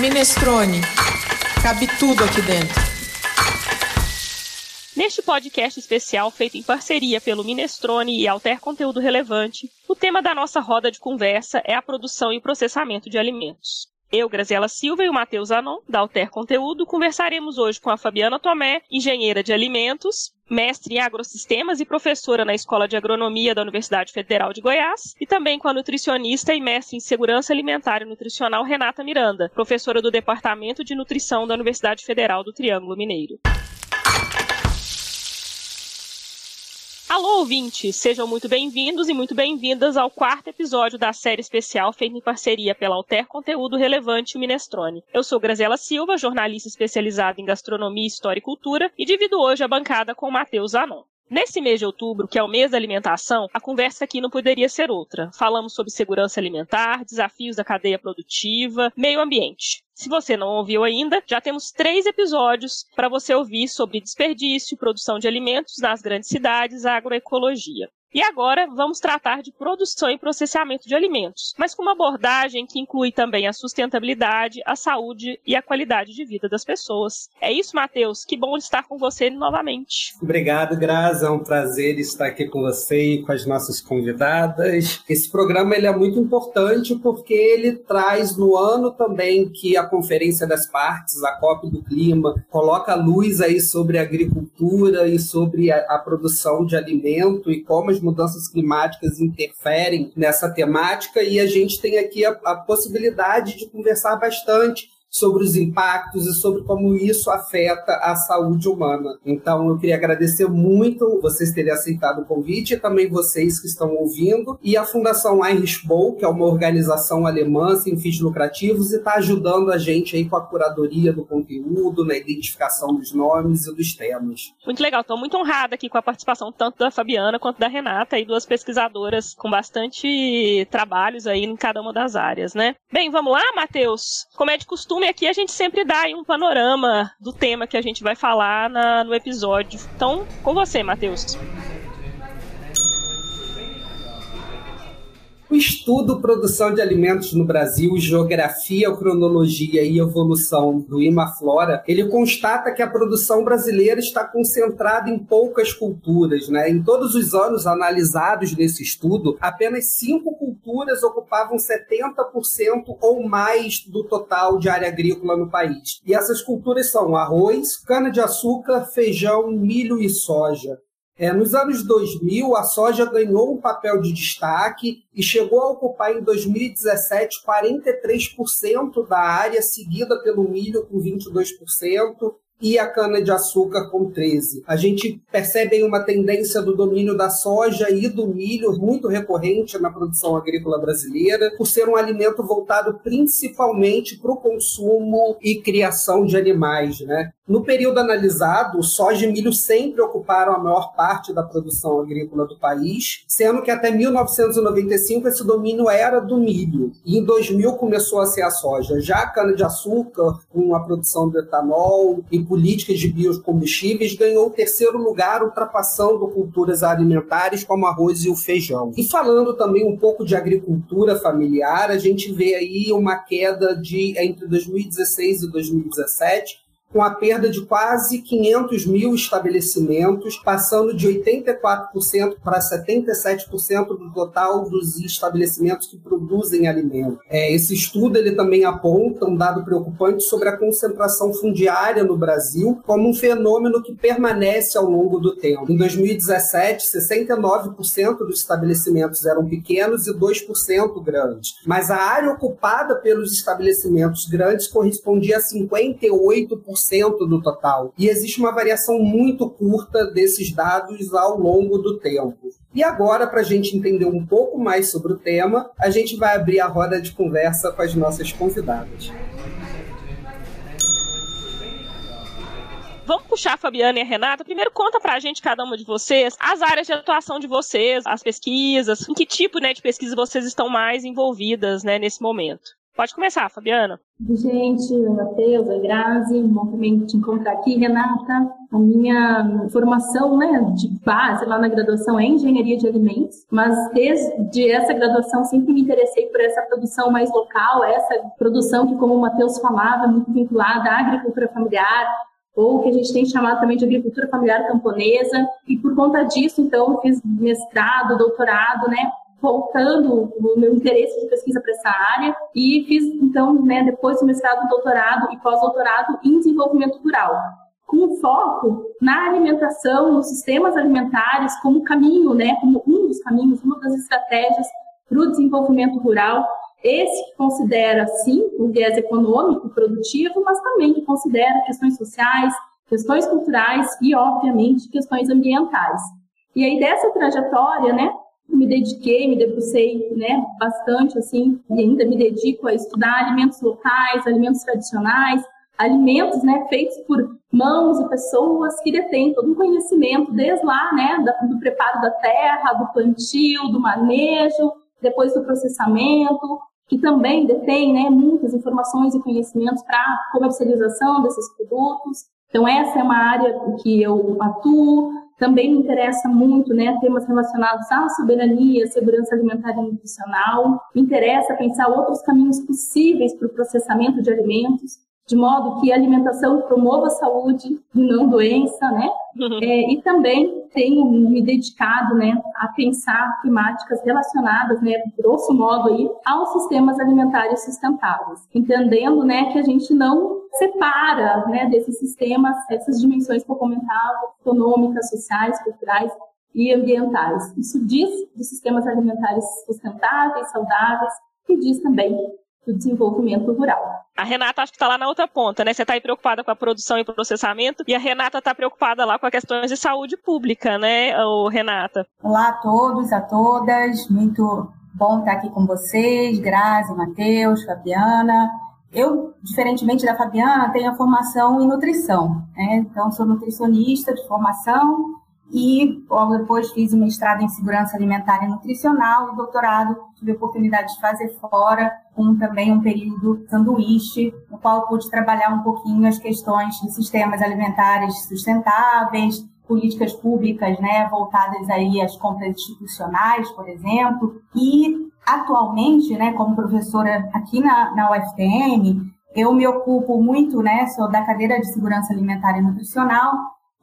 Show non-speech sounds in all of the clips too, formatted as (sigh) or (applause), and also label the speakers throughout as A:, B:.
A: Minestrone. Cabe tudo aqui dentro.
B: Neste podcast especial feito em parceria pelo Minestrone e Alter Conteúdo Relevante, o tema da nossa roda de conversa é a produção e processamento de alimentos. Eu, Graziela Silva e o Matheus Anon, da Alter Conteúdo, conversaremos hoje com a Fabiana Tomé, engenheira de alimentos, mestre em agrossistemas e professora na Escola de Agronomia da Universidade Federal de Goiás, e também com a nutricionista e mestre em segurança alimentar e nutricional Renata Miranda, professora do Departamento de Nutrição da Universidade Federal do Triângulo Mineiro. Alô, ouvintes! Sejam muito bem-vindos e muito bem-vindas ao quarto episódio da série especial feita em parceria pela Alter Conteúdo Relevante Minestrone. Eu sou Graziela Silva, jornalista especializada em gastronomia, história e cultura, e divido hoje a bancada com Matheus Zanon. Nesse mês de outubro, que é o mês da alimentação, a conversa aqui não poderia ser outra. Falamos sobre segurança alimentar, desafios da cadeia produtiva, meio ambiente. Se você não ouviu ainda, já temos três episódios para você ouvir sobre desperdício, produção de alimentos nas grandes cidades, agroecologia. E agora vamos tratar de produção e processamento de alimentos, mas com uma abordagem que inclui também a sustentabilidade, a saúde e a qualidade de vida das pessoas. É isso, Matheus. Que bom estar com você novamente.
C: Obrigado, Graça. É um prazer estar aqui com você e com as nossas convidadas. Esse programa ele é muito importante porque ele traz no ano também que a Conferência das Partes, a COP do Clima, coloca luz aí sobre a agricultura e sobre a, a produção de alimento e como as mudanças climáticas interferem nessa temática e a gente tem aqui a, a possibilidade de conversar bastante sobre os impactos e sobre como isso afeta a saúde humana. Então, eu queria agradecer muito vocês terem aceitado o convite e também vocês que estão ouvindo. E a Fundação Heinrich Boll, que é uma organização alemã sem fins lucrativos e está ajudando a gente aí com a curadoria do conteúdo, na identificação dos nomes e dos temas.
B: Muito legal. Estou muito honrada aqui com a participação tanto da Fabiana quanto da Renata, e duas pesquisadoras com bastante trabalhos aí em cada uma das áreas, né? Bem, vamos lá, Matheus? Como é de costume, resumo, e aqui a gente sempre dá um panorama do tema que a gente vai falar na, no episódio. Então, com você, Matheus.
C: O estudo produção de alimentos no Brasil, geografia, cronologia e evolução do Imaflora, ele constata que a produção brasileira está concentrada em poucas culturas. Né? Em todos os anos analisados nesse estudo, apenas cinco culturas ocupavam 70% ou mais do total de área agrícola no país. E essas culturas são arroz, cana-de-açúcar, feijão, milho e soja. É, nos anos 2000, a soja ganhou um papel de destaque e chegou a ocupar em 2017 43% da área, seguida pelo milho com 22%, e a cana-de-açúcar com 13. A gente percebe uma tendência do domínio da soja e do milho muito recorrente na produção agrícola brasileira, por ser um alimento voltado principalmente para o consumo e criação de animais. Né? No período analisado, soja e milho sempre ocuparam a maior parte da produção agrícola do país, sendo que até 1995 esse domínio era do milho. E em 2000 começou a ser a soja. Já a cana-de-açúcar, com a produção de etanol e políticas de biocombustíveis, ganhou o terceiro lugar, ultrapassando culturas alimentares como arroz e o feijão. E falando também um pouco de agricultura familiar, a gente vê aí uma queda de entre 2016 e 2017 com a perda de quase 500 mil estabelecimentos, passando de 84% para 77% do total dos estabelecimentos que produzem alimento. É, esse estudo ele também aponta um dado preocupante sobre a concentração fundiária no Brasil como um fenômeno que permanece ao longo do tempo. Em 2017, 69% dos estabelecimentos eram pequenos e 2% grandes, mas a área ocupada pelos estabelecimentos grandes correspondia a 58% do total. E existe uma variação muito curta desses dados ao longo do tempo. E agora, para a gente entender um pouco mais sobre o tema, a gente vai abrir a roda de conversa com as nossas convidadas.
B: Vamos puxar a Fabiana e a Renata. Primeiro, conta pra gente, cada uma de vocês, as áreas de atuação de vocês, as pesquisas, em que tipo né, de pesquisa vocês estão mais envolvidas né, nesse momento. Pode começar, Fabiana.
D: Gente, Matheus, Grazi, bom também te encontrar aqui, Renata. A minha formação né, de base lá na graduação é engenharia de alimentos, mas desde essa graduação sempre me interessei por essa produção mais local, essa produção que, como o Matheus falava, é muito vinculada à agricultura familiar, ou que a gente tem chamado também de agricultura familiar camponesa, e por conta disso, então, fiz mestrado, doutorado, né, voltando o meu interesse de pesquisa para essa área e fiz, então, né, depois do mestrado, doutorado e pós-doutorado em desenvolvimento rural, com foco na alimentação, nos sistemas alimentares como caminho, né, como um dos caminhos, uma das estratégias para o desenvolvimento rural, esse que considera, sim, o viés econômico, produtivo, mas também que considera questões sociais, questões culturais e, obviamente, questões ambientais. E aí, dessa trajetória, né, me dediquei, me debrucei, né, bastante, assim, e ainda me dedico a estudar alimentos locais, alimentos tradicionais, alimentos, né, feitos por mãos e pessoas que detêm todo um conhecimento, desde lá, né, do preparo da terra, do plantio, do manejo, depois do processamento, que também detém, né, muitas informações e conhecimentos para comercialização desses produtos. Então, essa é uma área que eu atuo. Também me interessa muito né, temas relacionados à soberania, segurança alimentar e nutricional. Me interessa pensar outros caminhos possíveis para o processamento de alimentos de modo que a alimentação promova a saúde e não doença, né? Uhum. É, e também tenho me dedicado, né, a pensar temáticas relacionadas, né, grosso modo aí, aos sistemas alimentares sustentáveis, entendendo, né, que a gente não separa, né, desses sistemas essas dimensões que eu comentava, econômicas, sociais, culturais e ambientais. Isso diz de sistemas alimentares sustentáveis, saudáveis, e diz também do desenvolvimento rural.
B: A Renata acho que está lá na outra ponta, né? Você está aí preocupada com a produção e processamento e a Renata está preocupada lá com as questões de saúde pública, né, ô, Renata?
E: Olá a todos, a todas. Muito bom estar aqui com vocês, Grazi, Matheus, Fabiana. Eu, diferentemente da Fabiana, tenho a formação em nutrição, né? Então, sou nutricionista de formação e logo depois fiz um mestrado em segurança alimentar e nutricional e doutorado tive a oportunidade de fazer fora, com também um período sanduíche, no qual pude trabalhar um pouquinho as questões de sistemas alimentares sustentáveis, políticas públicas, né, voltadas aí às compras institucionais, por exemplo, e atualmente, né, como professora aqui na, na UFTM, eu me ocupo muito, né, sou da cadeira de segurança alimentar e nutricional,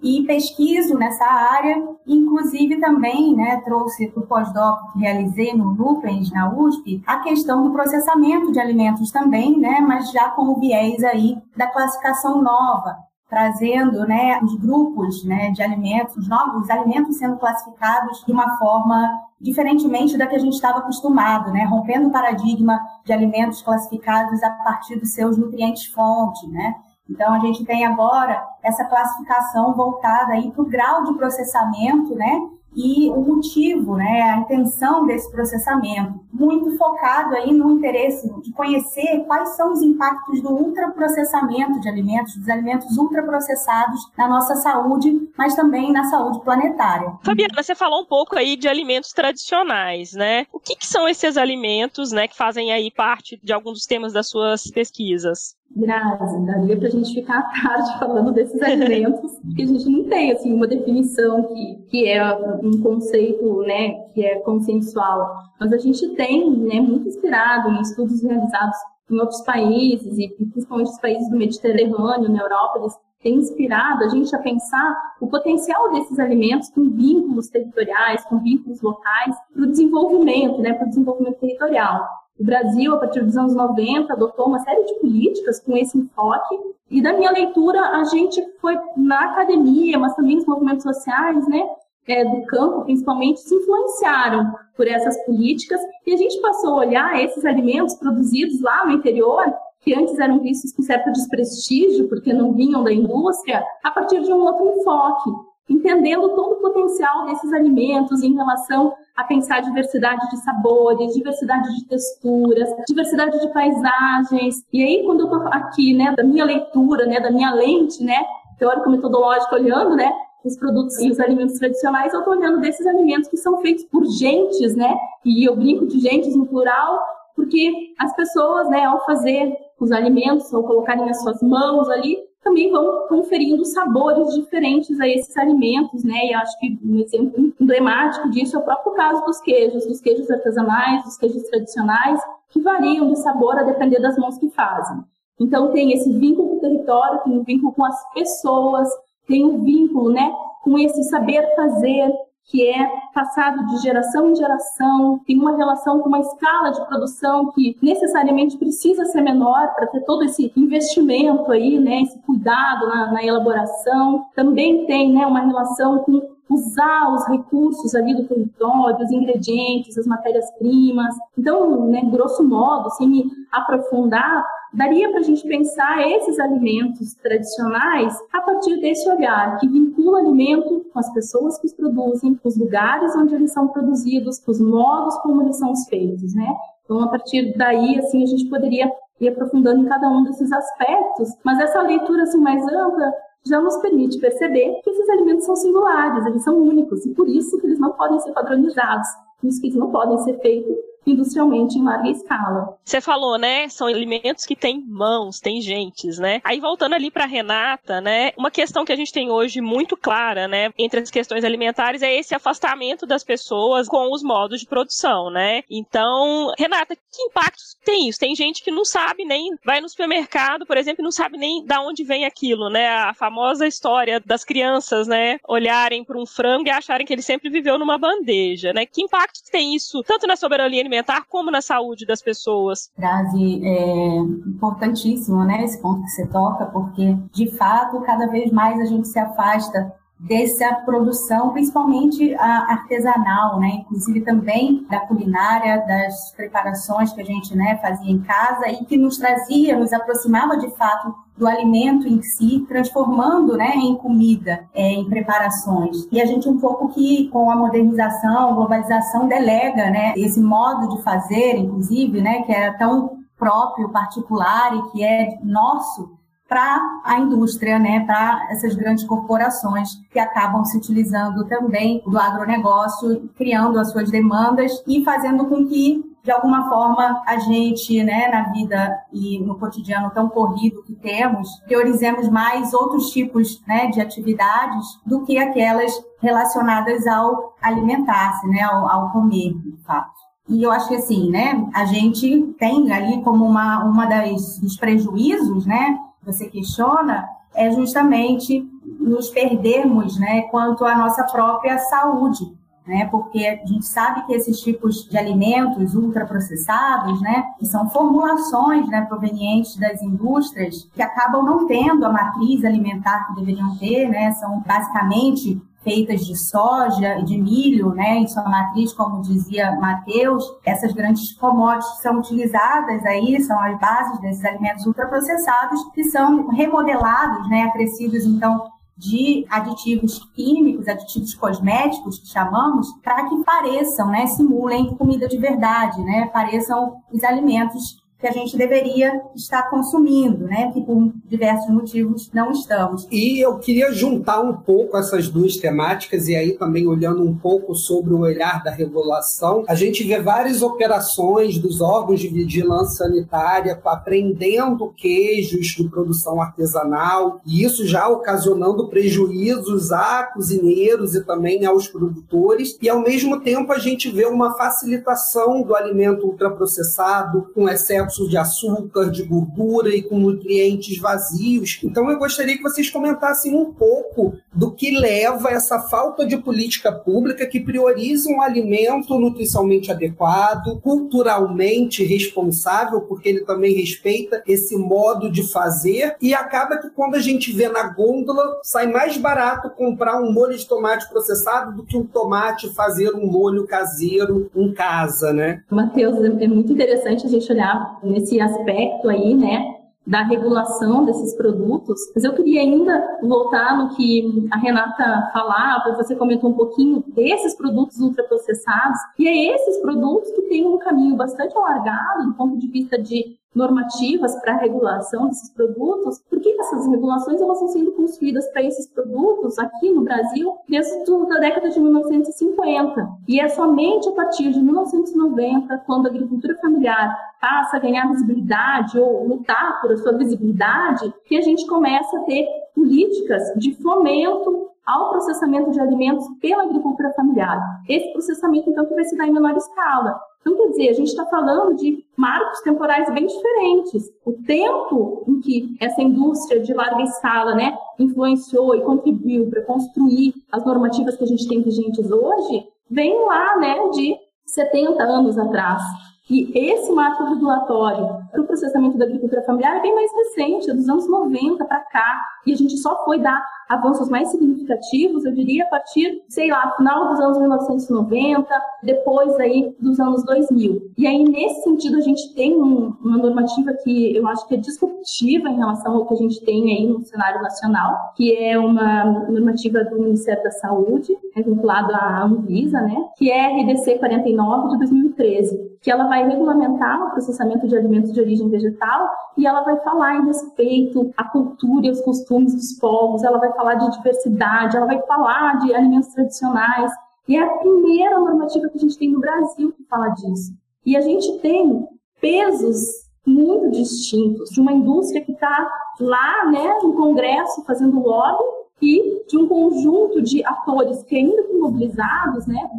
E: e pesquiso nessa área, inclusive também né, trouxe para o pós-doc que realizei no Lupens, na USP, a questão do processamento de alimentos também, né, mas já com o viés aí da classificação nova, trazendo né, os grupos né, de alimentos, os novos alimentos sendo classificados de uma forma diferentemente da que a gente estava acostumado, né, rompendo o paradigma de alimentos classificados a partir dos seus nutrientes-fonte, né, então, a gente tem agora essa classificação voltada aí para o grau de processamento, né? E o motivo, né, a intenção desse processamento, muito focado aí no interesse de conhecer quais são os impactos do ultraprocessamento de alimentos, dos alimentos ultraprocessados na nossa saúde, mas também na saúde planetária.
B: Fabiana, você falou um pouco aí de alimentos tradicionais, né? O que, que são esses alimentos, né, que fazem aí parte de alguns dos temas das suas pesquisas?
D: Grazi, daria para a gente ficar à tarde (laughs) falando desses alimentos, porque a gente não tem assim uma definição que, que é um conceito, né, que é consensual, mas a gente tem, né, muito inspirado em estudos realizados em outros países e principalmente os países do Mediterrâneo, na Europa, eles têm inspirado a gente a pensar o potencial desses alimentos com vínculos territoriais, com vínculos locais para o desenvolvimento, né, para o desenvolvimento territorial. O Brasil, a partir dos anos 90, adotou uma série de políticas com esse enfoque. E da minha leitura, a gente foi na academia, mas também nos movimentos sociais, né, é, do campo, principalmente, se influenciaram por essas políticas. E a gente passou a olhar esses alimentos produzidos lá no interior, que antes eram vistos com certo desprestígio, porque não vinham da indústria, a partir de um outro enfoque, entendendo todo o potencial desses alimentos em relação a pensar diversidade de sabores, diversidade de texturas, diversidade de paisagens. E aí, quando eu estou aqui, né, da minha leitura, né, da minha lente, né, teórico-metodológica, olhando, né, os produtos e os alimentos tradicionais, eu estou olhando desses alimentos que são feitos por gentes, né, e eu brinco de gentes no plural, porque as pessoas, né, ao fazer os alimentos, ao colocarem as suas mãos ali, também vão conferindo sabores diferentes a esses alimentos, né? E acho que um exemplo emblemático disso é o próprio caso dos queijos, dos queijos artesanais, dos queijos tradicionais, que variam de sabor a depender das mãos que fazem. Então tem esse vínculo com o território, tem um vínculo com as pessoas, tem um vínculo, né, com esse saber fazer, que é passado de geração em geração, tem uma relação com uma escala de produção que necessariamente precisa ser menor para ter todo esse investimento aí, né, esse cuidado na, na elaboração. Também tem, né, uma relação com usar os recursos ali do território, os ingredientes, as matérias-primas. Então, né, grosso modo, sem me aprofundar, daria para a gente pensar esses alimentos tradicionais a partir desse olhar que vincula o alimento com as pessoas que os produzem, com os lugares onde eles são produzidos, com os modos como eles são feitos, né? Então, a partir daí, assim, a gente poderia ir aprofundando em cada um desses aspectos, mas essa leitura assim mais ampla já nos permite perceber que esses alimentos são singulares, eles são únicos e por isso que eles não podem ser padronizados, por isso que eles não podem ser feitos industrialmente em larga escala.
B: Você falou, né? São alimentos que têm mãos, têm gentes, né? Aí voltando ali para Renata, né? Uma questão que a gente tem hoje muito clara, né, entre as questões alimentares é esse afastamento das pessoas com os modos de produção, né? Então, Renata, que impactos tem isso? Tem gente que não sabe nem vai no supermercado, por exemplo, e não sabe nem da onde vem aquilo, né? A famosa história das crianças, né, olharem para um frango e acharem que ele sempre viveu numa bandeja, né? Que impacto tem isso tanto na soberania alimentar alimentar como na saúde das pessoas.
E: Grazi, é importantíssimo, né, esse ponto que você toca, porque de fato cada vez mais a gente se afasta dessa produção, principalmente artesanal, né? Inclusive também da culinária, das preparações que a gente né, fazia em casa e que nos trazia, nos aproximava de fato do alimento em si, transformando né, em comida, é, em preparações. E a gente um pouco que com a modernização, globalização, delega né, esse modo de fazer, inclusive, né, que era tão próprio, particular e que é nosso, para a indústria, né, para essas grandes corporações que acabam se utilizando também do agronegócio, criando as suas demandas e fazendo com que de alguma forma a gente, né, na vida e no cotidiano tão corrido que temos, priorizemos mais outros tipos, né, de atividades do que aquelas relacionadas ao alimentar-se, né, ao, ao comer, de fato. E eu acho que assim, né, a gente tem ali como uma, uma das, dos prejuízos, né, você questiona é justamente nos perdermos né, quanto à nossa própria saúde. Né, porque a gente sabe que esses tipos de alimentos ultraprocessados, né, que são formulações né, provenientes das indústrias, que acabam não tendo a matriz alimentar que deveriam ter, né, são basicamente feitas de soja e de milho, né, em sua matriz, como dizia Mateus, essas grandes commodities são utilizadas aí, são as bases desses alimentos ultraprocessados, que são remodelados, né, acrescidos, então, de aditivos químicos, aditivos cosméticos, que chamamos, para que pareçam, né, simulem comida de verdade, né, pareçam os alimentos que a gente deveria estar consumindo, né? Que por diversos motivos não estamos.
C: E eu queria juntar um pouco essas duas temáticas e aí também olhando um pouco sobre o olhar da regulação, a gente vê várias operações dos órgãos de vigilância sanitária apreendendo queijos de produção artesanal e isso já ocasionando prejuízos a cozinheiros e também aos produtores e ao mesmo tempo a gente vê uma facilitação do alimento ultraprocessado com excesso de açúcar, de gordura e com nutrientes vazios. Então eu gostaria que vocês comentassem um pouco do que leva essa falta de política pública que prioriza um alimento nutricionalmente adequado, culturalmente responsável, porque ele também respeita esse modo de fazer e acaba que quando a gente vê na gôndola sai mais barato comprar um molho de tomate processado do que um tomate fazer um molho caseiro em casa, né?
D: Matheus, é muito interessante a gente olhar nesse aspecto aí, né, da regulação desses produtos. Mas eu queria ainda voltar no que a Renata falava, você comentou um pouquinho desses produtos ultraprocessados, e é esses produtos que têm um caminho bastante alargado do ponto de vista de normativas para regulação desses produtos, porque essas regulações elas estão sendo construídas para esses produtos aqui no Brasil desde a década de 1950. E é somente a partir de 1990, quando a agricultura familiar passa a ganhar visibilidade ou lutar por sua visibilidade, que a gente começa a ter políticas de fomento ao processamento de alimentos pela agricultura familiar. Esse processamento, então, que vai se dar em menor escala. Então, quer dizer, a gente está falando de marcos temporais bem diferentes. O tempo em que essa indústria de larga escala né, influenciou e contribuiu para construir as normativas que a gente tem vigentes hoje, vem lá né, de 70 anos atrás. E esse marco regulatório para o processamento da agricultura familiar é bem mais recente, é dos anos 90 para cá, e a gente só foi dar avanços mais significativos, eu diria, a partir, sei lá, final dos anos 1990, depois aí dos anos 2000. E aí, nesse sentido, a gente tem um, uma normativa que eu acho que é disruptiva em relação ao que a gente tem aí no cenário nacional, que é uma normativa do Ministério da Saúde, é vinculada à Anvisa, né, que é a RDC 49 de 2013, que ela vai regulamentar o processamento de alimentos de origem vegetal e ela vai falar em respeito à cultura e aos costumes dos povos, ela vai falar de diversidade, ela vai falar de alimentos tradicionais. E é a primeira normativa que a gente tem no Brasil que fala disso. E a gente tem pesos muito distintos de uma indústria que está lá né, no Congresso fazendo lobby e de um conjunto de atores que ainda estão mobilizados, né,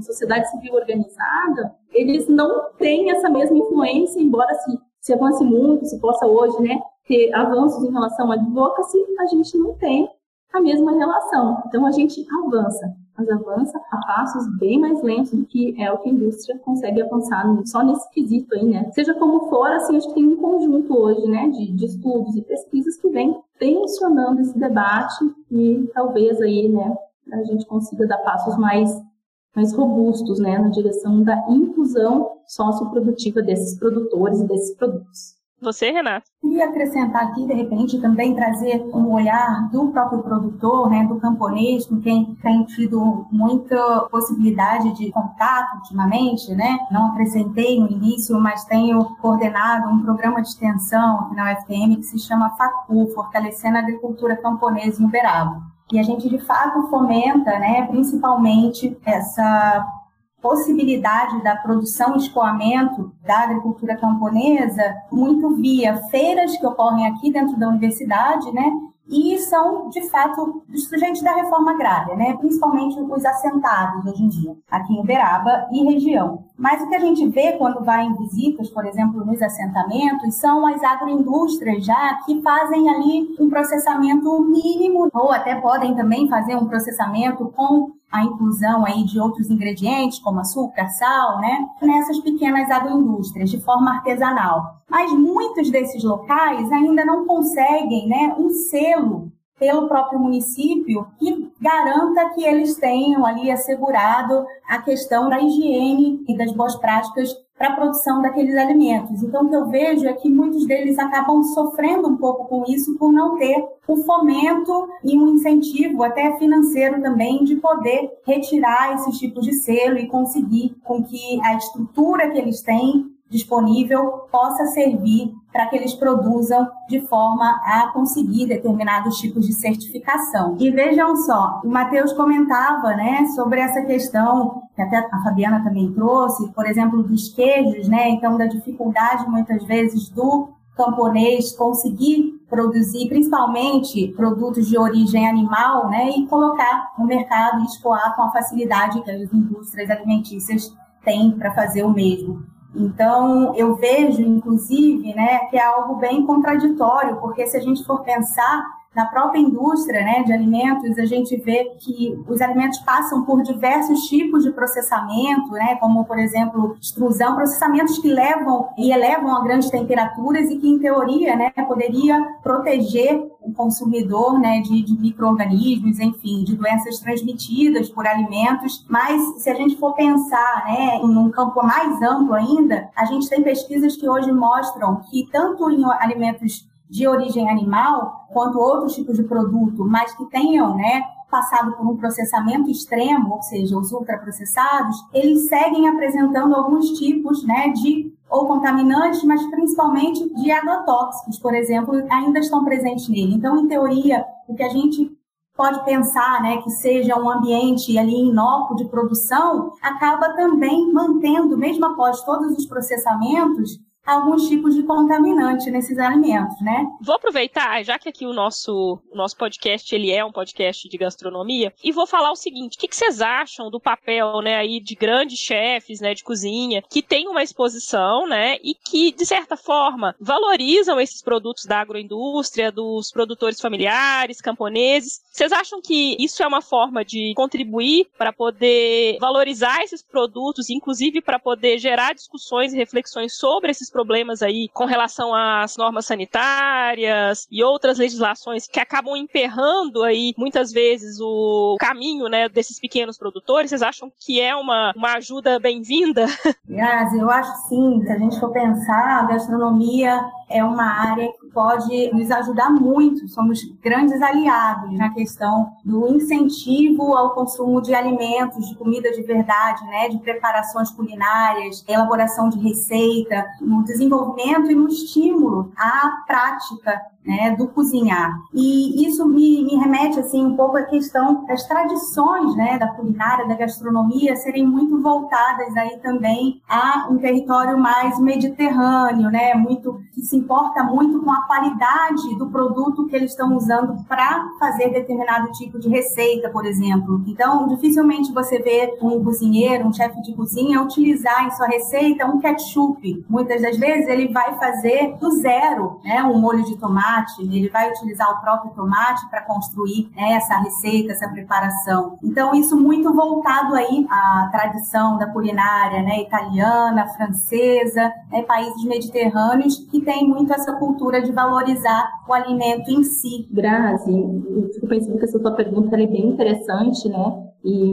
D: sociedade civil organizada, eles não têm essa mesma influência, embora se, se avance muito, se possa hoje né, ter avanços em relação à advocacy, a gente não tem a mesma relação. Então a gente avança, mas avança a passos bem mais lentos do que é o que a indústria consegue avançar só nesse quesito aí, né? Seja como for, assim, a gente tem um conjunto hoje, né, de, de estudos e pesquisas que vem tensionando esse debate e talvez aí, né, a gente consiga dar passos mais mais robustos, né, na direção da inclusão socioprodutiva desses produtores e desses produtos.
B: Você, Renata?
E: Queria acrescentar aqui, de repente, também trazer um olhar do próprio produtor, né, do camponês, com quem tem tido muita possibilidade de contato ultimamente, né? Não acrescentei no início, mas tenho coordenado um programa de extensão aqui na UFM que se chama FACU, Fortalecendo a Agricultura Camponesa em Uberaba. E a gente, de fato, fomenta, né, principalmente essa possibilidade da produção e escoamento da agricultura camponesa muito via feiras que ocorrem aqui dentro da universidade, né? E são, de fato, sujeitos da reforma agrária, né? principalmente os assentados hoje em dia, aqui em Uberaba e região. Mas o que a gente vê quando vai em visitas, por exemplo, nos assentamentos, são as agroindústrias já que fazem ali um processamento mínimo, ou até podem também fazer um processamento com a inclusão aí de outros ingredientes, como açúcar, sal, né, nessas pequenas agroindústrias, de forma artesanal. Mas muitos desses locais ainda não conseguem né, um selo pelo próprio município que garanta que eles tenham ali assegurado a questão da higiene e das boas práticas para a produção daqueles alimentos. Então, o que eu vejo é que muitos deles acabam sofrendo um pouco com isso por não ter o fomento e um incentivo, até financeiro também, de poder retirar esses tipos de selo e conseguir com que a estrutura que eles têm disponível possa servir para que eles produzam de forma a conseguir determinados tipos de certificação. E vejam só, o Matheus comentava, né, sobre essa questão que até a Fabiana também trouxe, por exemplo, dos queijos, né, então da dificuldade muitas vezes do camponês conseguir produzir principalmente produtos de origem animal, né, e colocar no mercado e escoar com a facilidade que as indústrias alimentícias têm para fazer o mesmo. Então, eu vejo, inclusive, né, que é algo bem contraditório, porque se a gente for pensar na própria indústria né, de alimentos, a gente vê que os alimentos passam por diversos tipos de processamento, né, como, por exemplo, extrusão, processamentos que levam e elevam a grandes temperaturas e que, em teoria, né, poderia proteger o consumidor né, de, de micro-organismos, enfim, de doenças transmitidas por alimentos. Mas, se a gente for pensar né, em um campo mais amplo ainda, a gente tem pesquisas que hoje mostram que, tanto em alimentos de origem animal, quanto outros tipos de produto, mas que tenham, né, passado por um processamento extremo, ou seja, os ultraprocessados, eles seguem apresentando alguns tipos, né, de ou contaminantes, mas principalmente de agrotóxicos, por exemplo, ainda estão presentes nele. Então, em teoria, o que a gente pode pensar, né, que seja um ambiente ali inócuo de produção, acaba também mantendo, mesmo após todos os processamentos, alguns tipos de contaminante nesses alimentos, né?
B: Vou aproveitar, já que aqui o nosso, nosso podcast ele é um podcast de gastronomia, e vou falar o seguinte: o que, que vocês acham do papel, né, aí de grandes chefes, né, de cozinha, que tem uma exposição, né, e que de certa forma valorizam esses produtos da agroindústria, dos produtores familiares, camponeses. Vocês acham que isso é uma forma de contribuir para poder valorizar esses produtos, inclusive para poder gerar discussões e reflexões sobre esses problemas aí com relação às normas sanitárias e outras legislações que acabam emperrando aí muitas vezes o caminho, né, desses pequenos produtores? Vocês acham que é uma, uma ajuda bem-vinda?
E: Grazi, eu acho sim. Se a gente for pensar, a gastronomia é uma área que pode nos ajudar muito. Somos grandes aliados na questão do incentivo ao consumo de alimentos, de comida de verdade, né, de preparações culinárias, elaboração de receita, no desenvolvimento e no estímulo à prática né, do cozinhar. E isso me, me, remete assim um pouco à questão das tradições né, da culinária, da gastronomia serem muito voltadas aí também a um território mais mediterrâneo, né, muito que se importa muito com a qualidade do produto que eles estão usando para fazer determinado tipo de receita, por exemplo. Então, dificilmente você vê um cozinheiro, um chefe de cozinha utilizar em sua receita um ketchup. Muitas das vezes ele vai fazer do zero, né, um molho de tomate tomate, ele vai utilizar o próprio tomate para construir né, essa receita, essa preparação. Então, isso muito voltado aí à tradição da culinária né, italiana, francesa, né, países mediterrâneos, que tem muito essa cultura de valorizar o alimento em si.
D: Grazi, eu fico pensando que essa sua pergunta é bem interessante, né? E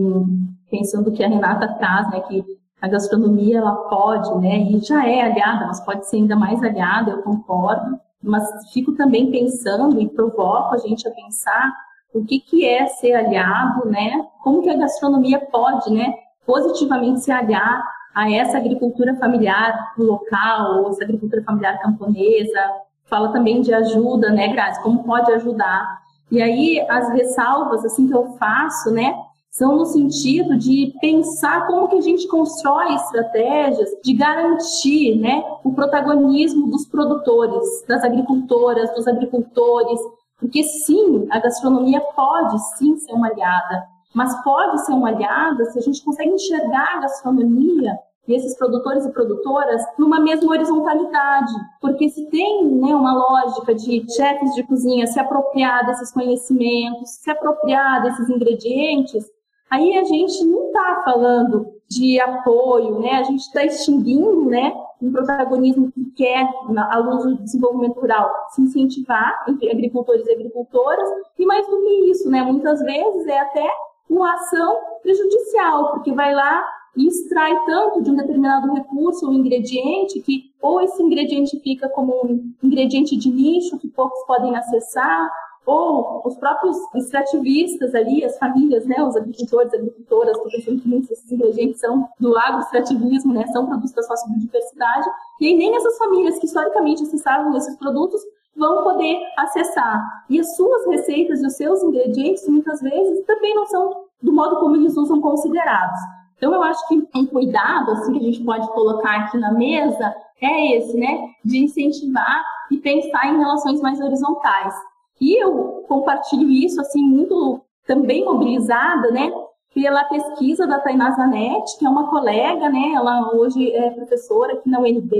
D: pensando que a Renata traz, né, que a gastronomia ela pode, né, e já é aliada, mas pode ser ainda mais aliada, eu concordo, mas fico também pensando e provoco a gente a pensar o que, que é ser aliado, né? Como que a gastronomia pode, né, positivamente se aliar a essa agricultura familiar local, ou essa agricultura familiar camponesa. Fala também de ajuda, né, Grazi? Como pode ajudar? E aí as ressalvas assim que eu faço, né, são no sentido de pensar como que a gente constrói estratégias de garantir né, o protagonismo dos produtores, das agricultoras, dos agricultores, porque sim, a gastronomia pode sim ser uma aliada, mas pode ser uma aliada se a gente consegue enxergar a gastronomia e esses produtores e produtoras numa mesma horizontalidade. Porque se tem né, uma lógica de chefes de cozinha se apropriar desses conhecimentos, se apropriar desses ingredientes, Aí a gente não está falando de apoio, né? A gente está extinguindo, né, um protagonismo que quer, à luz do desenvolvimento rural, se incentivar entre agricultores e agricultoras. E mais do que isso, né? Muitas vezes é até uma ação prejudicial, porque vai lá e extrai tanto de um determinado recurso ou ingrediente que ou esse ingrediente fica como um ingrediente de nicho que poucos podem acessar, ou os próprios extrativistas ali, as famílias, né, os agricultores, agricultoras, estou pensando que muitos desses ingredientes são do agroextrativismo, né, são produtos da sua biodiversidade, e aí nem essas famílias que historicamente acessavam esses produtos vão poder acessar. E as suas receitas e os seus ingredientes, muitas vezes, também não são do modo como eles usam considerados. Então, eu acho que um cuidado, assim, que a gente pode colocar aqui na mesa é esse, né, de incentivar e pensar em relações mais horizontais. E eu compartilho isso, assim, muito também mobilizada, né, pela pesquisa da Tainá Zanetti, que é uma colega, né, ela hoje é professora aqui na UNB,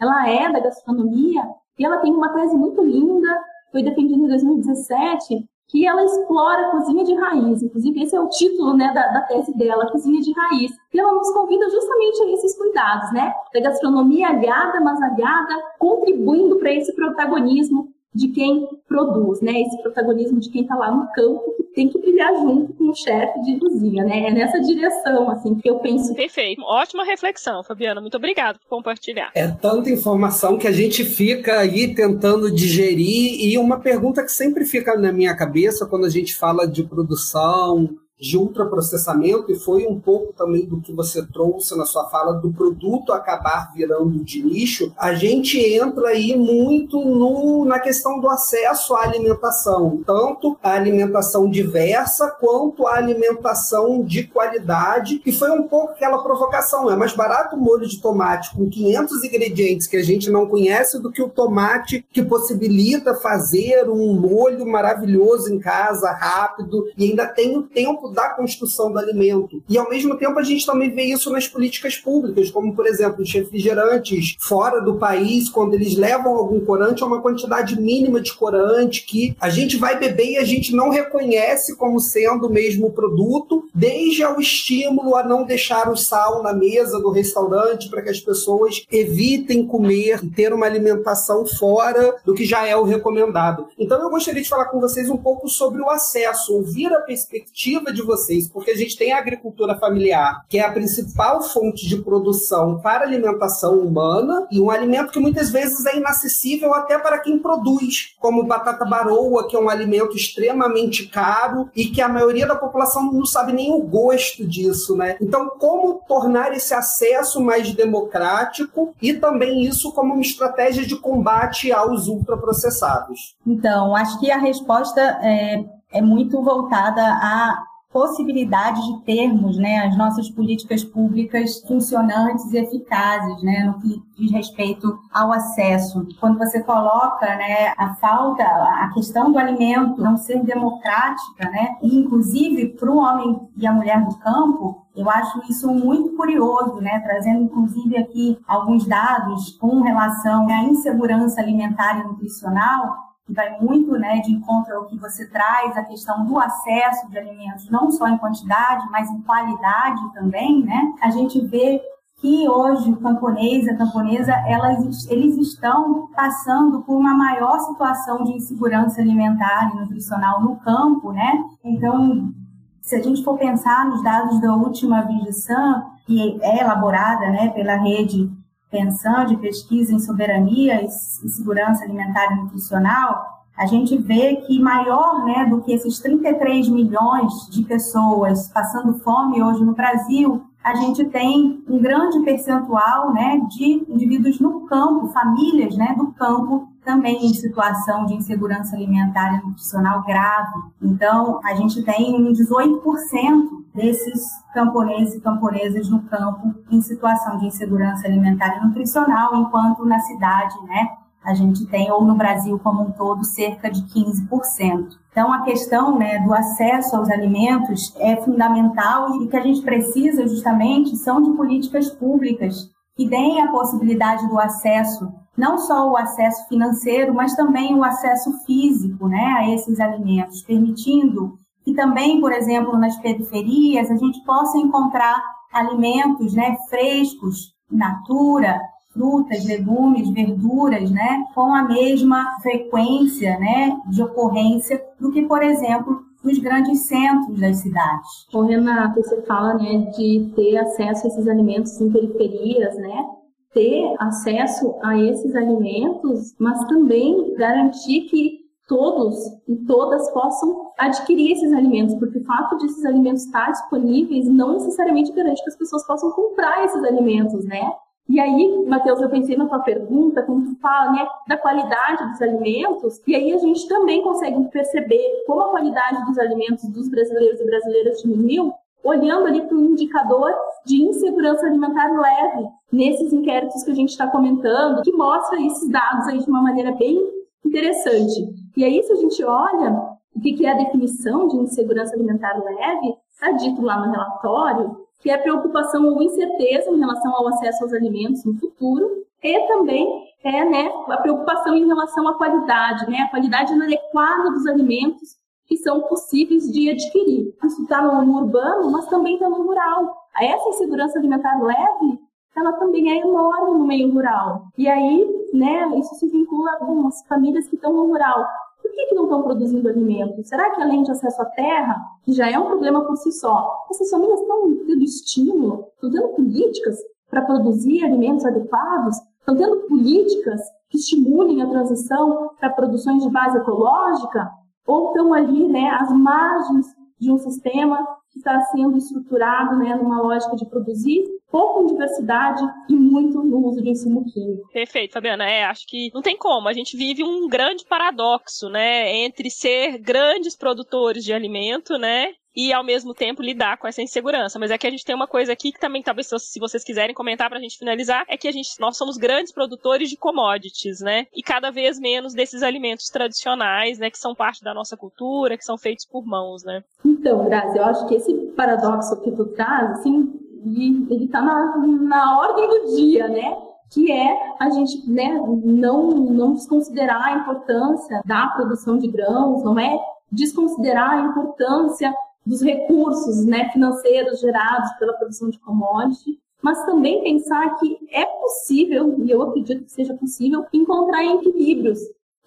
D: ela é da gastronomia, e ela tem uma tese muito linda, foi defendida em 2017, que ela explora a cozinha de raiz. Inclusive, esse é o título né, da, da tese dela, Cozinha de Raiz. E ela nos convida justamente a esses cuidados, né? Da gastronomia aliada, mas aliada, contribuindo para esse protagonismo de quem produz, né? Esse protagonismo de quem está lá no campo que tem que brilhar junto com o chefe de cozinha, né? É nessa direção, assim, que eu penso.
B: Perfeito. Ótima reflexão, Fabiana. Muito obrigada por compartilhar.
C: É tanta informação que a gente fica aí tentando digerir e uma pergunta que sempre fica na minha cabeça quando a gente fala de produção, de ultraprocessamento, e foi um pouco também do que você trouxe na sua fala do produto acabar virando de nicho, a gente entra aí muito no, na questão do acesso à alimentação, tanto a alimentação diversa quanto a alimentação de qualidade, e foi um pouco aquela provocação, é mais barato o molho de tomate com 500 ingredientes que a gente não conhece do que o tomate que possibilita fazer um molho maravilhoso em casa, rápido, e ainda tem o tempo da construção do alimento. E ao mesmo tempo a gente também vê isso nas políticas públicas, como por exemplo os refrigerantes fora do país, quando eles levam algum corante, é uma quantidade mínima de corante que a gente vai beber e a gente não reconhece como sendo o mesmo produto, desde ao estímulo a não deixar o sal na mesa do restaurante para que as pessoas evitem comer e ter uma alimentação fora do que já é o recomendado. Então eu gostaria de falar com vocês um pouco sobre o acesso, ouvir a perspectiva de vocês, porque a gente tem a agricultura familiar, que é a principal fonte de produção para alimentação humana e um alimento que muitas vezes é inacessível até para quem produz, como batata baroa, que é um alimento extremamente caro e que a maioria da população não sabe nem o gosto disso, né? Então, como tornar esse acesso mais democrático e também isso como uma estratégia de combate aos ultraprocessados?
E: Então, acho que a resposta é, é muito voltada a possibilidade de termos né, as nossas políticas públicas funcionantes e eficazes né, no que diz respeito ao acesso. Quando você coloca né, a falta, a questão do alimento não ser democrática, né, inclusive para o homem e a mulher do campo, eu acho isso muito curioso, né? trazendo inclusive aqui alguns dados com relação à insegurança alimentar e nutricional que vai muito né, de encontro ao que você traz, a questão do acesso de alimentos, não só em quantidade, mas em qualidade também, né? A gente vê que hoje o camponês, a camponesa, elas, eles estão passando por uma maior situação de insegurança alimentar e nutricional no campo, né? Então, se a gente for pensar nos dados da última Vigisan, que é elaborada né, pela rede pensão de pesquisa em soberania e segurança alimentar e nutricional, a gente vê que maior né, do que esses 33 milhões de pessoas passando fome hoje no Brasil, a gente tem um grande percentual né, de indivíduos no campo, famílias né, do campo, também em situação de insegurança alimentar e nutricional grave. Então, a gente tem um 18% desses camponeses e camponesas no campo em situação de insegurança alimentar e nutricional, enquanto na cidade, né, a gente tem, ou no Brasil como um todo, cerca de 15%. Então, a questão né, do acesso aos alimentos é fundamental e que a gente precisa justamente são de políticas públicas que deem a possibilidade do acesso, não só o acesso financeiro, mas também o acesso físico né, a esses alimentos, permitindo que também, por exemplo, nas periferias, a gente possa encontrar alimentos né, frescos, natura, frutas, legumes, verduras, né, com a mesma frequência, né, de ocorrência do que, por exemplo, nos grandes centros das cidades.
D: Ô, Renata, você fala, né, de ter acesso a esses alimentos em periferias, né, ter acesso a esses alimentos, mas também garantir que todos e todas possam adquirir esses alimentos, porque o fato de esses alimentos estar disponíveis não necessariamente garante que as pessoas possam comprar esses alimentos, né? E aí, Matheus, eu pensei na tua pergunta, quando tu fala né, da qualidade dos alimentos, e aí a gente também consegue perceber como a qualidade dos alimentos dos brasileiros e brasileiras diminuiu, olhando ali para um indicador de insegurança alimentar leve nesses inquéritos que a gente está comentando, que mostra esses dados aí de uma maneira bem interessante. E aí, se a gente olha o que é a definição de insegurança alimentar leve, está dito lá no relatório, que é preocupação ou incerteza em relação ao acesso aos alimentos no futuro, e também é né, a preocupação em relação à qualidade, né, a qualidade inadequada dos alimentos que são possíveis de adquirir. Isso está no, no urbano, mas também está no rural. Essa insegurança alimentar leve ela também é enorme no meio rural. E aí né, isso se vincula com as famílias que estão no rural. Por que, que não estão produzindo alimentos? Será que além de acesso à terra, que já é um problema por si só, essas famílias estão tendo estímulo, estão tendo políticas para produzir alimentos adequados, estão tendo políticas que estimulem a transição para produções de base ecológica, ou estão ali né, às margens de um sistema que está sendo estruturado né, numa lógica de produzir pouco em diversidade e muito no uso de ensino químico.
B: Perfeito, Fabiana. É, acho que não tem como. A gente vive um grande paradoxo, né, entre ser grandes produtores de alimento, né, e ao mesmo tempo lidar com essa insegurança. Mas é que a gente tem uma coisa aqui que também talvez se vocês quiserem comentar para a gente finalizar, é que a gente nós somos grandes produtores de commodities, né? E cada vez menos desses alimentos tradicionais, né, que são parte da nossa cultura, que são feitos por mãos, né?
D: Então, Grazi, eu acho que esse paradoxo que tu traz, assim, ele está na, na ordem do dia, né? que é a gente né, não, não desconsiderar a importância da produção de grãos, não é desconsiderar a importância dos recursos né, financeiros gerados pela produção de commodity, mas também pensar que é possível, e eu acredito que seja possível, encontrar equilíbrios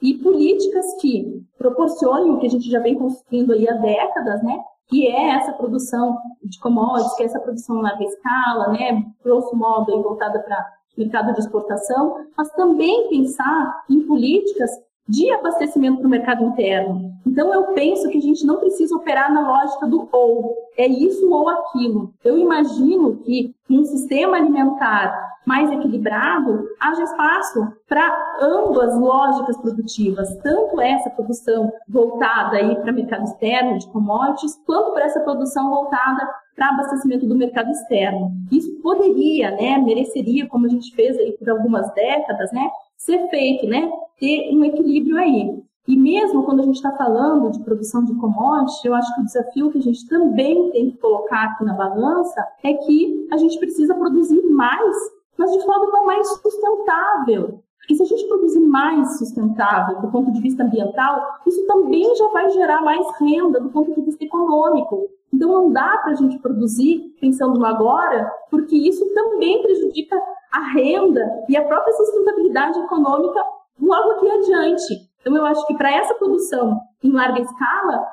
D: e políticas que proporcionem o que a gente já vem construindo aí há décadas, né? Que é essa produção de commodities, que é essa produção em larga escala, né? Grosso modo, voltada para mercado de exportação, mas também pensar em políticas de abastecimento para o mercado interno. Então, eu penso que a gente não precisa operar na lógica do ou, é isso ou aquilo. Eu imagino que num sistema alimentar mais equilibrado, haja espaço para ambas lógicas produtivas, tanto essa produção voltada aí para o mercado externo de commodities, quanto para essa produção voltada para abastecimento do mercado externo. Isso poderia, né, mereceria, como a gente fez aí por algumas décadas, né, ser feito, né? Ter um equilíbrio aí. E mesmo quando a gente está falando de produção de commodities, eu acho que o desafio que a gente também tem que colocar aqui na balança é que a gente precisa produzir mais, mas de forma mais sustentável. Porque se a gente produzir mais sustentável do ponto de vista ambiental, isso também já vai gerar mais renda do ponto de vista econômico. Então não dá para a gente produzir pensando no agora, porque isso também prejudica a renda e a própria sustentabilidade econômica logo aqui adiante. Então, eu acho que para essa produção em larga escala,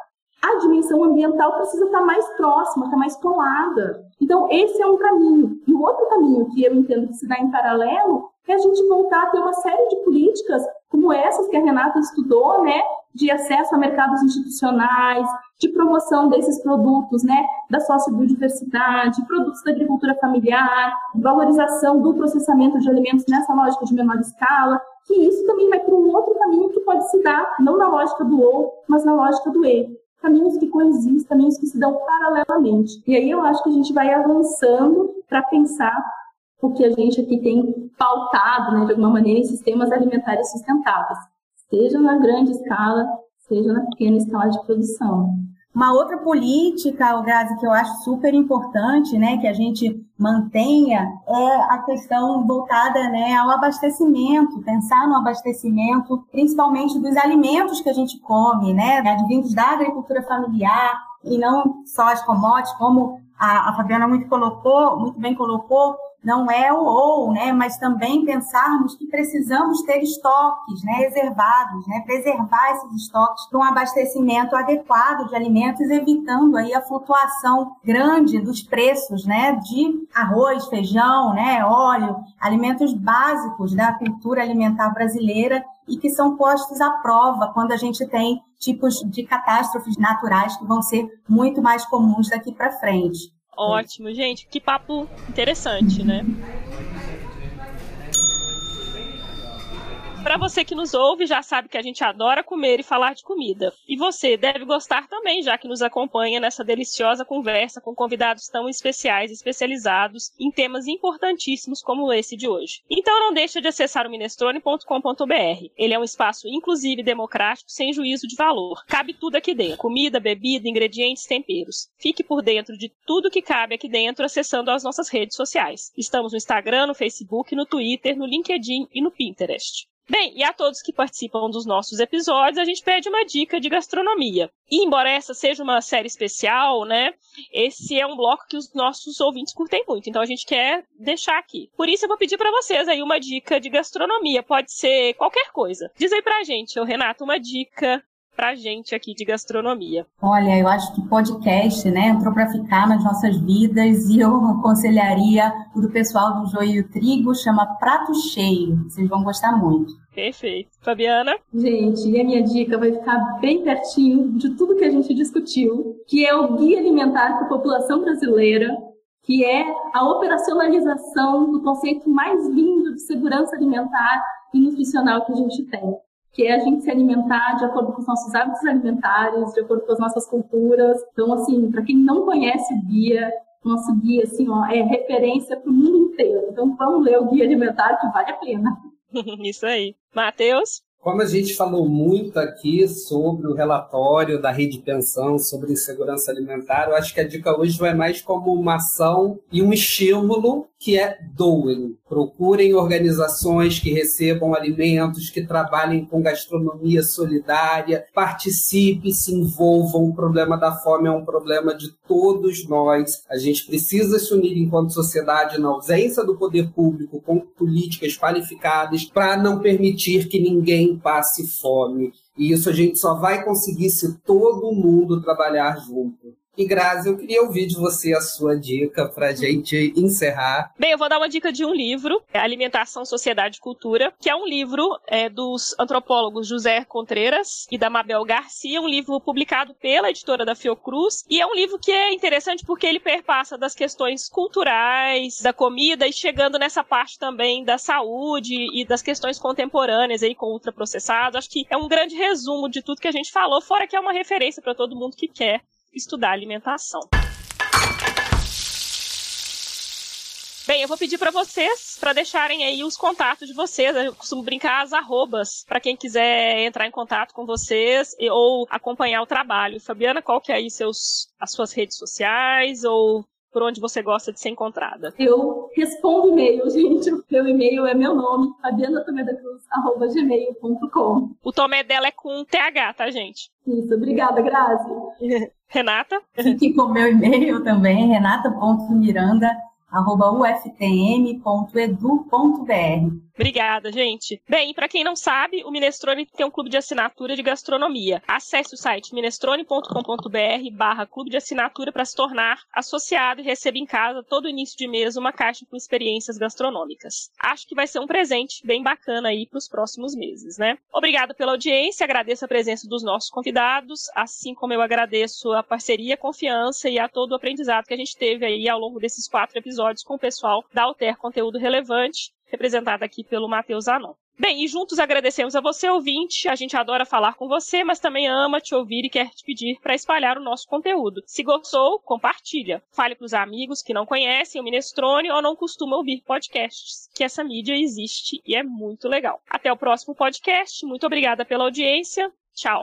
D: a dimensão ambiental precisa estar mais próxima, estar mais colada. Então, esse é um caminho. E o outro caminho que eu entendo que se dá em paralelo é a gente voltar a ter uma série de políticas como essas que a Renata estudou, né, de acesso a mercados institucionais, de promoção desses produtos, né, da sociobiodiversidade, produtos da agricultura familiar, valorização do processamento de alimentos nessa lógica de menor escala, que isso também vai para um outro caminho que pode se dar, não na lógica do ou, mas na lógica do e. Caminhos que coexistem, caminhos que se dão paralelamente. E aí eu acho que a gente vai avançando para pensar o que a gente aqui tem pautado, né, de alguma maneira, em sistemas alimentares sustentáveis seja na grande escala, seja na pequena escala de produção.
E: Uma outra política, Grazi, que eu acho super importante, né, que a gente mantenha, é a questão voltada, né, ao abastecimento, pensar no abastecimento, principalmente dos alimentos que a gente come, né, advindos da agricultura familiar e não só as commodities, como a, a Fabiana muito colocou, muito bem colocou, não é o ou, né, mas também pensarmos que precisamos ter estoques, né, reservados, né, preservar esses estoques para um abastecimento adequado de alimentos, evitando aí a flutuação grande dos preços, né, de arroz, feijão, né, óleo, alimentos básicos da cultura alimentar brasileira e que são postos à prova quando a gente tem tipos de catástrofes naturais que vão ser muito mais comuns daqui para frente.
B: Ótimo, gente. Que papo interessante, né? Para você que nos ouve, já sabe que a gente adora comer e falar de comida. E você deve gostar também, já que nos acompanha nessa deliciosa conversa com convidados tão especiais e especializados em temas importantíssimos como esse de hoje. Então não deixe de acessar o minestrone.com.br. Ele é um espaço inclusivo e democrático, sem juízo de valor. Cabe tudo aqui dentro: comida, bebida, ingredientes, temperos. Fique por dentro de tudo que cabe aqui dentro acessando as nossas redes sociais. Estamos no Instagram, no Facebook, no Twitter, no LinkedIn e no Pinterest. Bem, e a todos que participam dos nossos episódios, a gente pede uma dica de gastronomia. E embora essa seja uma série especial, né, esse é um bloco que os nossos ouvintes curtem muito, então a gente quer deixar aqui. Por isso eu vou pedir para vocês aí uma dica de gastronomia, pode ser qualquer coisa. Diz aí pra gente, ô Renato, uma dica pra gente aqui de gastronomia?
E: Olha, eu acho que o podcast, né, entrou para ficar nas nossas vidas e eu aconselharia o do pessoal do Joio e o Trigo, chama Prato Cheio. Vocês vão gostar muito.
B: Perfeito. Fabiana?
D: Gente, e a minha dica vai ficar bem pertinho de tudo que a gente discutiu, que é o Guia Alimentar para a População Brasileira, que é a operacionalização do conceito mais lindo de segurança alimentar e nutricional que a gente tem que é a gente se alimentar de acordo com os nossos hábitos alimentares, de acordo com as nossas culturas. Então, assim, para quem não conhece o guia, nosso guia, assim, ó, é referência para o mundo inteiro. Então, vamos ler o guia alimentar que vale a pena. (laughs)
B: Isso aí. Matheus?
C: Como a gente falou muito aqui sobre o relatório da Rede Pensão sobre insegurança alimentar, eu acho que a dica hoje vai mais como uma ação e um estímulo que é doem. Procurem organizações que recebam alimentos, que trabalhem com gastronomia solidária, participe, se envolvam. O problema da fome é um problema de todos nós. A gente precisa se unir enquanto sociedade na ausência do poder público com políticas qualificadas para não permitir que ninguém passe fome. E isso a gente só vai conseguir se todo mundo trabalhar junto. E Grazi, eu queria ouvir de você a sua dica para a gente encerrar.
B: Bem, eu vou dar uma dica de um livro, é Alimentação, Sociedade e Cultura, que é um livro é, dos antropólogos José Contreras e da Mabel Garcia, um livro publicado pela editora da Fiocruz, e é um livro que é interessante porque ele perpassa das questões culturais, da comida e chegando nessa parte também da saúde e das questões contemporâneas aí com ultraprocessados. Acho que é um grande resumo de tudo que a gente falou, fora que é uma referência para todo mundo que quer estudar alimentação. Bem, eu vou pedir para vocês para deixarem aí os contatos de vocês. Eu costumo brincar as arrobas para quem quiser entrar em contato com vocês ou acompanhar o trabalho. Fabiana, qual que é aí seus, as suas redes sociais ou por onde você gosta de ser encontrada?
D: Eu respondo e-mail, (laughs) gente. O meu e-mail é meu nome, fabianatomedacruz.gmail.com.
B: O Tomé dela é com TH, tá, gente?
D: Isso, obrigada, Grazi. (laughs)
B: Renata?
E: Fique com o meu e-mail também, renata.miranda.ufpm.edu.br.
B: Obrigada, gente. Bem, para quem não sabe, o Minestrone tem um clube de assinatura de gastronomia. Acesse o site minestrone.com.br barra clube de assinatura para se tornar associado e receba em casa todo início de mês uma caixa com experiências gastronômicas. Acho que vai ser um presente bem bacana aí para os próximos meses, né? Obrigada pela audiência, agradeço a presença dos nossos convidados, assim como eu agradeço a parceria, a confiança e a todo o aprendizado que a gente teve aí ao longo desses quatro episódios com o pessoal da Alter Conteúdo Relevante representada aqui pelo Matheus Anon. Bem, e juntos agradecemos a você, ouvinte. A gente adora falar com você, mas também ama te ouvir e quer te pedir para espalhar o nosso conteúdo. Se gostou, compartilha. Fale para os amigos que não conhecem o Minestrone ou não costumam ouvir podcasts, que essa mídia existe e é muito legal. Até o próximo podcast. Muito obrigada pela audiência. Tchau.